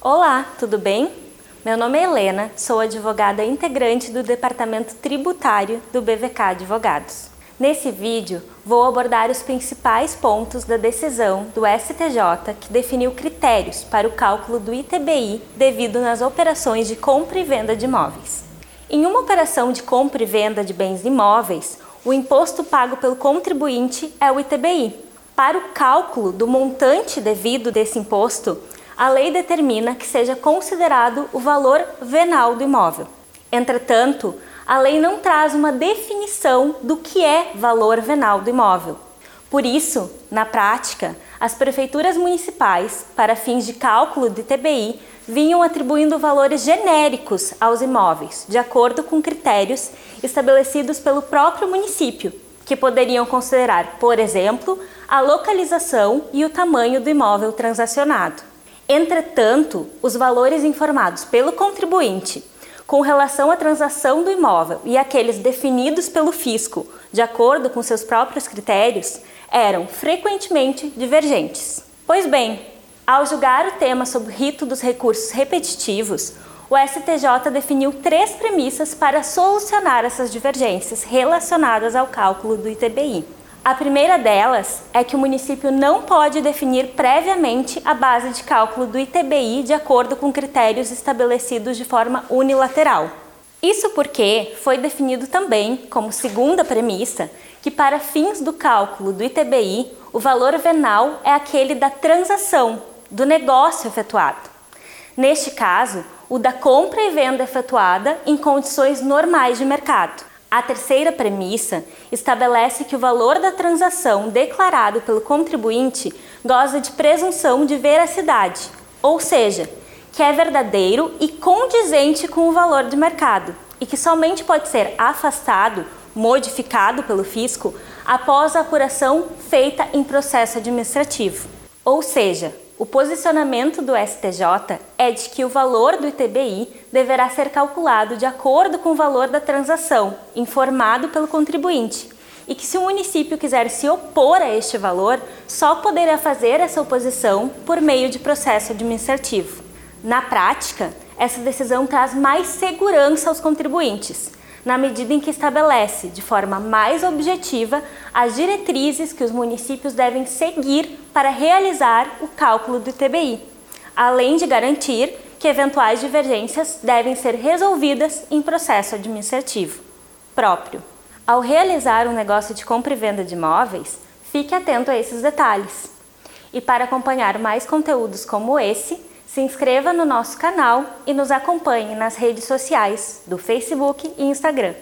Olá, tudo bem? Meu nome é Helena, sou advogada integrante do Departamento Tributário do BVK Advogados. Nesse vídeo, vou abordar os principais pontos da decisão do STJ que definiu critérios para o cálculo do ITBI devido nas operações de compra e venda de imóveis. Em uma operação de compra e venda de bens imóveis, o imposto pago pelo contribuinte é o ITBI. Para o cálculo do montante devido desse imposto, a lei determina que seja considerado o valor venal do imóvel. Entretanto, a lei não traz uma definição do que é valor venal do imóvel. Por isso, na prática, as prefeituras municipais, para fins de cálculo de TBI, vinham atribuindo valores genéricos aos imóveis, de acordo com critérios estabelecidos pelo próprio município, que poderiam considerar, por exemplo, a localização e o tamanho do imóvel transacionado. Entretanto, os valores informados pelo contribuinte com relação à transação do imóvel e aqueles definidos pelo fisco de acordo com seus próprios critérios eram frequentemente divergentes. Pois bem, ao julgar o tema sobre o rito dos recursos repetitivos, o STJ definiu três premissas para solucionar essas divergências relacionadas ao cálculo do ITBI. A primeira delas é que o município não pode definir previamente a base de cálculo do ITBI de acordo com critérios estabelecidos de forma unilateral. Isso porque foi definido também, como segunda premissa, que para fins do cálculo do ITBI, o valor venal é aquele da transação, do negócio efetuado. Neste caso, o da compra e venda efetuada em condições normais de mercado. A terceira premissa estabelece que o valor da transação declarado pelo contribuinte goza de presunção de veracidade, ou seja, que é verdadeiro e condizente com o valor de mercado e que somente pode ser afastado, modificado pelo fisco após a apuração feita em processo administrativo. Ou seja, o posicionamento do STJ é de que o valor do ITBI deverá ser calculado de acordo com o valor da transação, informado pelo contribuinte, e que se o município quiser se opor a este valor, só poderá fazer essa oposição por meio de processo administrativo. Na prática, essa decisão traz mais segurança aos contribuintes, na medida em que estabelece, de forma mais objetiva, as diretrizes que os municípios devem seguir para realizar o cálculo do ITBI, além de garantir que eventuais divergências devem ser resolvidas em processo administrativo próprio. Ao realizar um negócio de compra e venda de imóveis, fique atento a esses detalhes. E para acompanhar mais conteúdos como esse, se inscreva no nosso canal e nos acompanhe nas redes sociais do Facebook e Instagram.